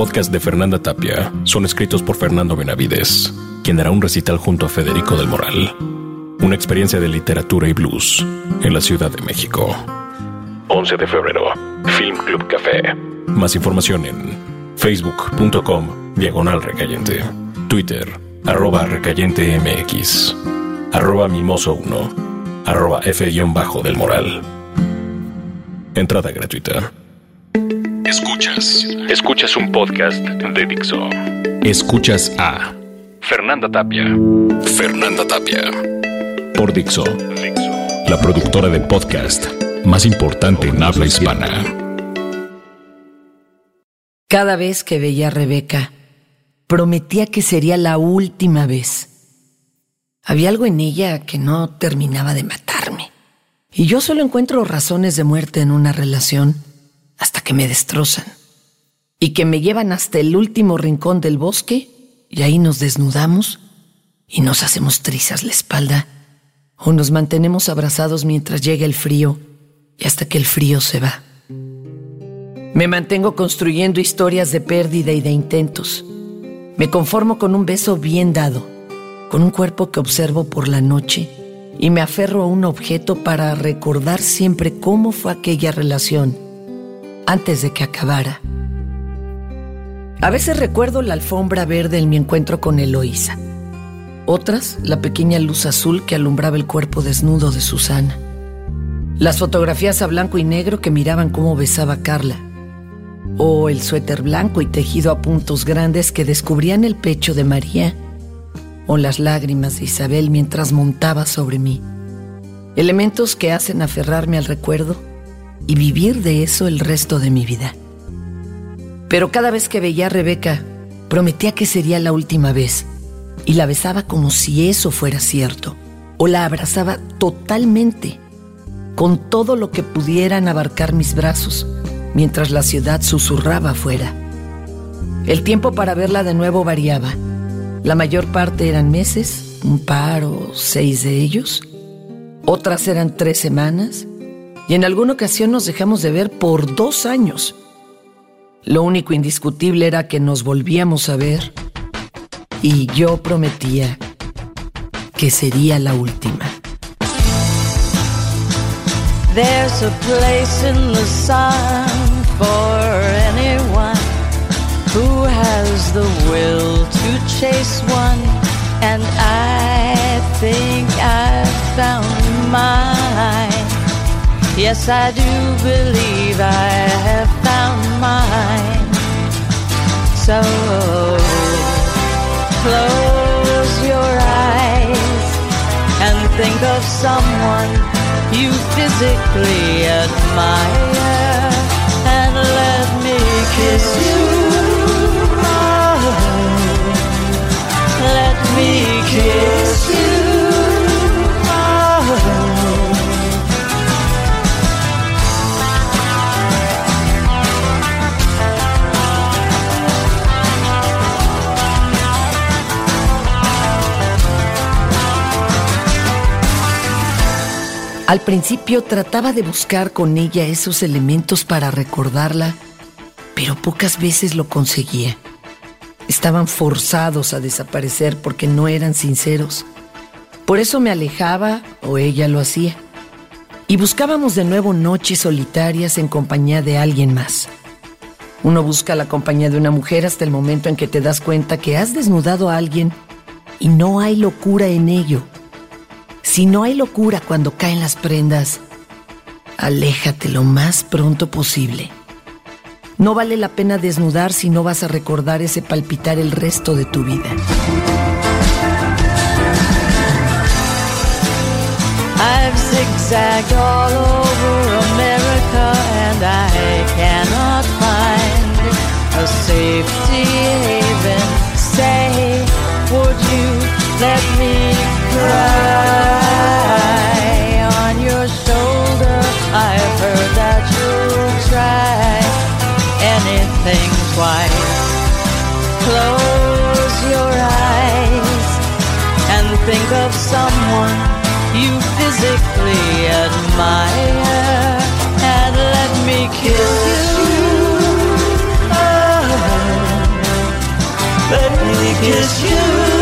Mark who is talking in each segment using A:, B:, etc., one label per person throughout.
A: podcast de Fernanda Tapia son escritos por Fernando Benavides, quien hará un recital junto a Federico del Moral. Una experiencia de literatura y blues en la Ciudad de México. 11 de febrero, Film Club Café. Más información en facebook.com diagonal recayente. Twitter, arroba recayente mx, arroba mimoso 1, arroba f-del moral. Entrada gratuita. Escuchas. Escuchas un podcast de Dixo. Escuchas a Fernanda Tapia. Fernanda Tapia. Por Dixo. La productora de podcast más importante en habla hispana.
B: Cada vez que veía a Rebeca, prometía que sería la última vez. Había algo en ella que no terminaba de matarme. Y yo solo encuentro razones de muerte en una relación hasta que me destrozan y que me llevan hasta el último rincón del bosque y ahí nos desnudamos y nos hacemos trizas la espalda o nos mantenemos abrazados mientras llega el frío y hasta que el frío se va. Me mantengo construyendo historias de pérdida y de intentos. Me conformo con un beso bien dado, con un cuerpo que observo por la noche y me aferro a un objeto para recordar siempre cómo fue aquella relación antes de que acabara. A veces recuerdo la alfombra verde en mi encuentro con Eloísa. Otras, la pequeña luz azul que alumbraba el cuerpo desnudo de Susana. Las fotografías a blanco y negro que miraban cómo besaba a Carla. O el suéter blanco y tejido a puntos grandes que descubrían el pecho de María. O las lágrimas de Isabel mientras montaba sobre mí. Elementos que hacen aferrarme al recuerdo y vivir de eso el resto de mi vida. Pero cada vez que veía a Rebeca, prometía que sería la última vez y la besaba como si eso fuera cierto, o la abrazaba totalmente, con todo lo que pudieran abarcar mis brazos, mientras la ciudad susurraba afuera. El tiempo para verla de nuevo variaba. La mayor parte eran meses, un par o seis de ellos. Otras eran tres semanas y en alguna ocasión nos dejamos de ver por dos años. Lo único indiscutible era que nos volvíamos a ver y yo prometía que sería la última.
C: Who has the will to chase one, and I think I've found mine. Yes, I do believe I have found mine. So close your eyes and think of someone you physically admire and let me kiss you.
B: Al principio trataba de buscar con ella esos elementos para recordarla, pero pocas veces lo conseguía. Estaban forzados a desaparecer porque no eran sinceros. Por eso me alejaba o ella lo hacía. Y buscábamos de nuevo noches solitarias en compañía de alguien más. Uno busca la compañía de una mujer hasta el momento en que te das cuenta que has desnudado a alguien y no hay locura en ello. Si no hay locura cuando caen las prendas, aléjate lo más pronto posible. No vale la pena desnudar si no vas a recordar ese palpitar el resto de tu vida.
C: I've zigzagged all over America and I cannot find a safety haven. Would you let me cry? I've heard that you'll try anything twice. Close your eyes and think of someone you physically admire and let me kiss you. Oh. Let me kiss you.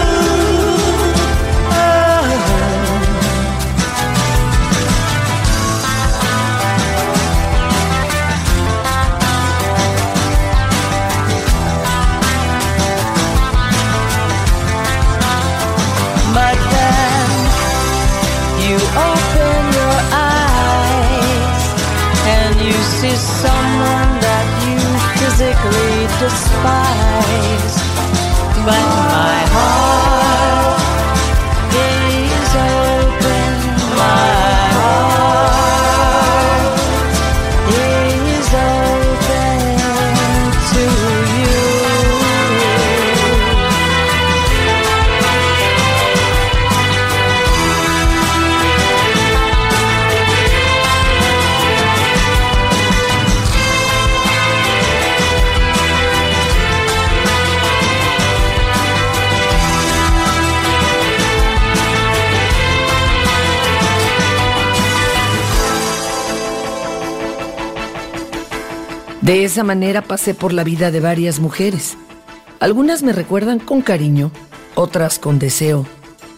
C: You someone that you physically despise. But my heart
B: De esa manera pasé por la vida de varias mujeres. Algunas me recuerdan con cariño, otras con deseo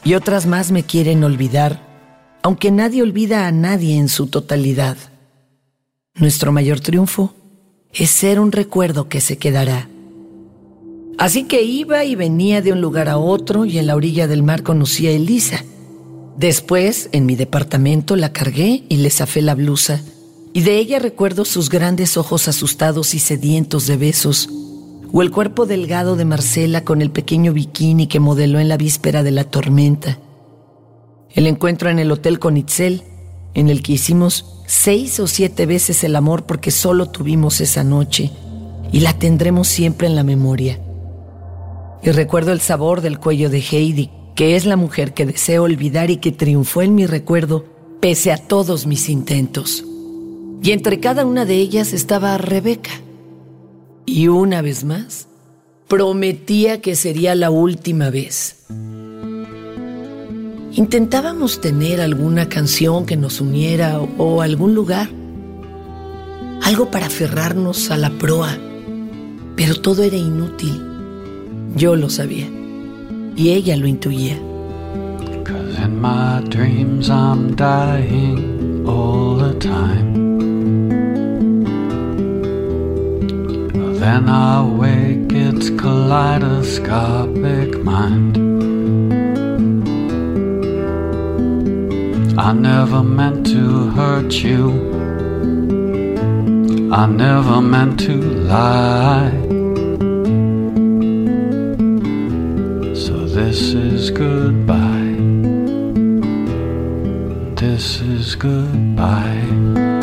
B: y otras más me quieren olvidar, aunque nadie olvida a nadie en su totalidad. Nuestro mayor triunfo es ser un recuerdo que se quedará. Así que iba y venía de un lugar a otro y en la orilla del mar conocí a Elisa. Después, en mi departamento, la cargué y le zafé la blusa. Y de ella recuerdo sus grandes ojos asustados y sedientos de besos, o el cuerpo delgado de Marcela con el pequeño bikini que modeló en la víspera de la tormenta. El encuentro en el hotel con Itzel, en el que hicimos seis o siete veces el amor porque solo tuvimos esa noche, y la tendremos siempre en la memoria. Y recuerdo el sabor del cuello de Heidi, que es la mujer que deseo olvidar y que triunfó en mi recuerdo pese a todos mis intentos. Y entre cada una de ellas estaba Rebeca. Y una vez más, prometía que sería la última vez. Intentábamos tener alguna canción que nos uniera o, algún lugar, algo para aferrarnos a la proa, pero todo era inútil. Yo lo sabía y ella lo intuía.
D: Then I wake, it's kaleidoscopic mind. I never meant to hurt you. I never meant to lie. So this is goodbye. This is goodbye.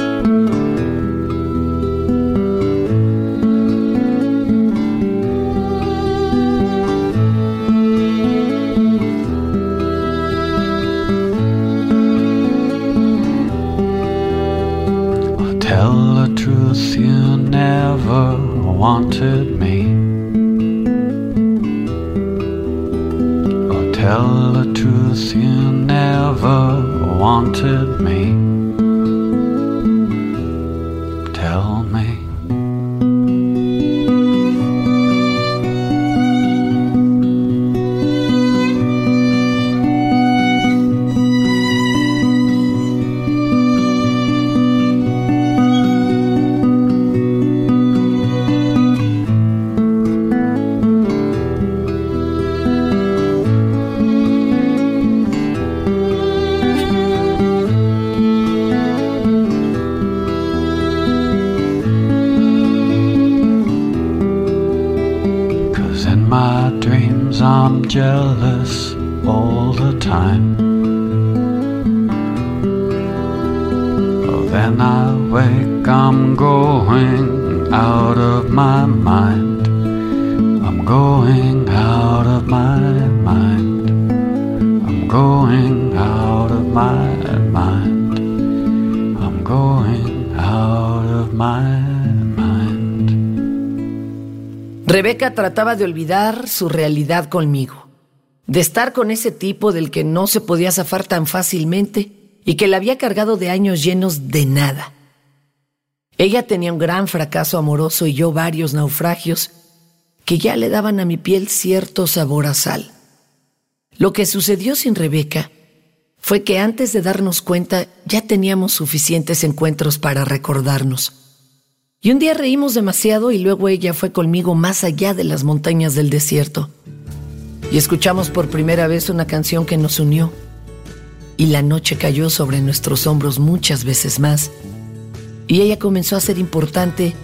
D: Mind. Out my mind. Out my my.
B: Rebeca trataba de olvidar su realidad conmigo, de estar con ese tipo del que no se podía zafar tan fácilmente y que la había cargado de años llenos de nada. Ella tenía un gran fracaso amoroso y yo varios naufragios que ya le daban a mi piel cierto sabor a sal. Lo que sucedió sin Rebeca fue que antes de darnos cuenta ya teníamos suficientes encuentros para recordarnos. Y un día reímos demasiado y luego ella fue conmigo más allá de las montañas del desierto. Y escuchamos por primera vez una canción que nos unió. Y la noche cayó sobre nuestros hombros muchas veces más. Y ella comenzó a ser importante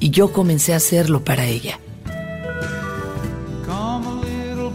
B: y yo comencé a hacerlo para ella.
E: Come a little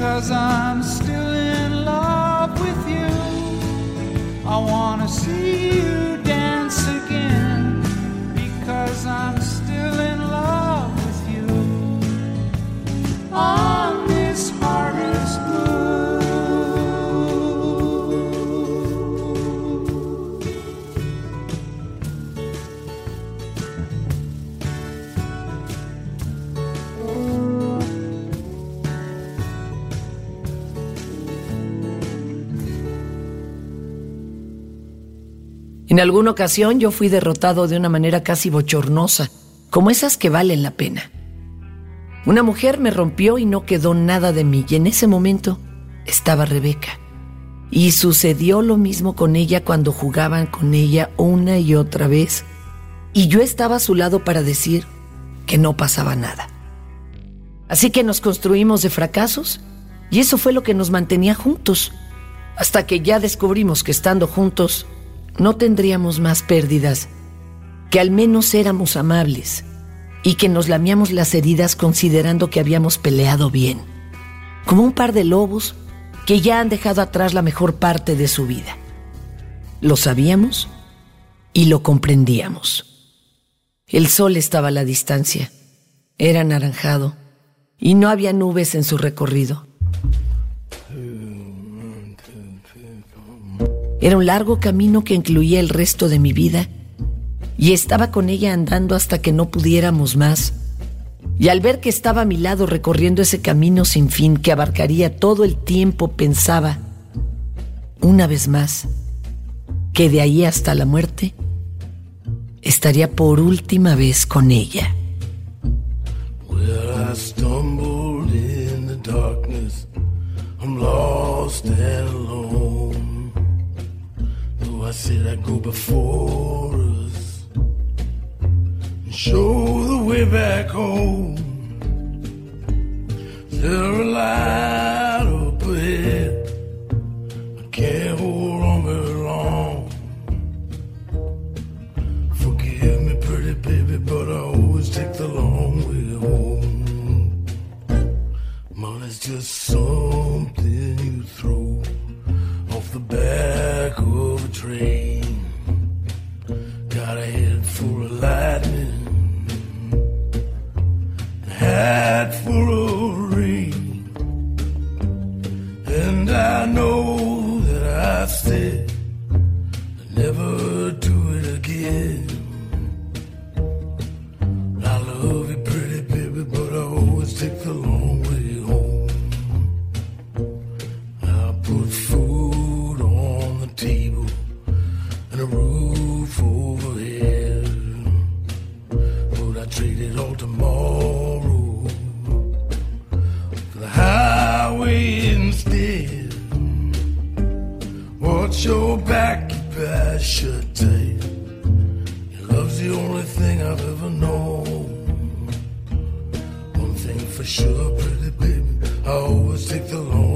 E: because I'm still in love with you. I wanna see you
B: En alguna ocasión yo fui derrotado de una manera casi bochornosa, como esas que valen la pena. Una mujer me rompió y no quedó nada de mí, y en ese momento estaba Rebeca. Y sucedió lo mismo con ella cuando jugaban con ella una y otra vez, y yo estaba a su lado para decir que no pasaba nada. Así que nos construimos de fracasos, y eso fue lo que nos mantenía juntos, hasta que ya descubrimos que estando juntos no tendríamos más pérdidas, que al menos éramos amables y que nos lamíamos las heridas considerando que habíamos peleado bien, como un par de lobos que ya han dejado atrás la mejor parte de su vida. Lo sabíamos y lo comprendíamos. El sol estaba a la distancia, era anaranjado y no había nubes en su recorrido. Era un largo camino que incluía el resto de mi vida y estaba con ella andando hasta que no pudiéramos más. Y al ver que estaba a mi lado recorriendo ese camino sin fin que abarcaría todo el tiempo, pensaba, una vez más, que de ahí hasta la muerte estaría por última vez con ella.
F: Well, I Said I'd go before us and show the way back home. There a light up ahead. I can't hold on very long. Forgive me, pretty baby, but I always take the long way home. Money's just something you throw off the back train. Roof. But I trade it all tomorrow for the highway instead. Watch your back, your eyes. Your love's the only thing I've ever known. One thing for sure, pretty baby, I always take the long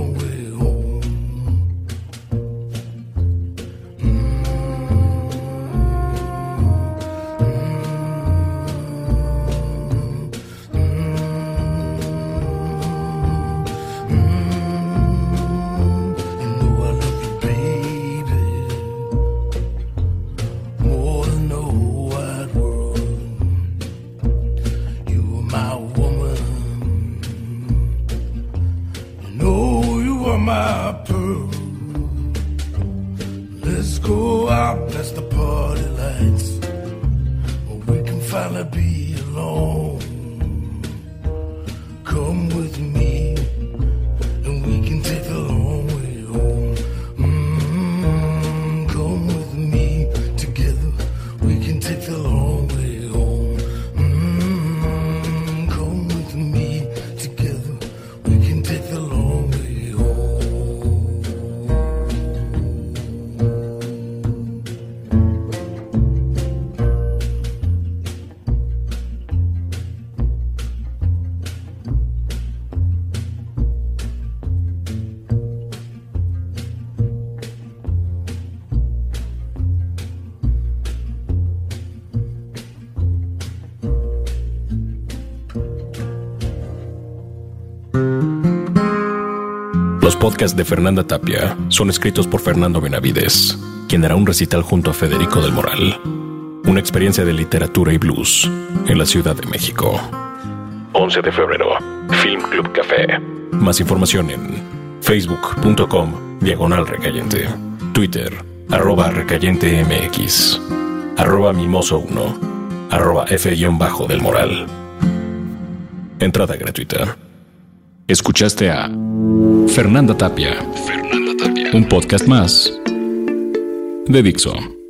A: Los podcasts de Fernanda Tapia son escritos por Fernando Benavides, quien hará un recital junto a Federico del Moral. Una experiencia de literatura y blues en la Ciudad de México. 11 de febrero, Film Club Café. Más información en facebook.com diagonal recayente, Twitter arroba recayente mx, arroba mimoso 1, arroba f-bajo del moral. Entrada gratuita. Escuchaste a Fernanda Tapia. Fernanda Tapia. Un podcast más de Dixo.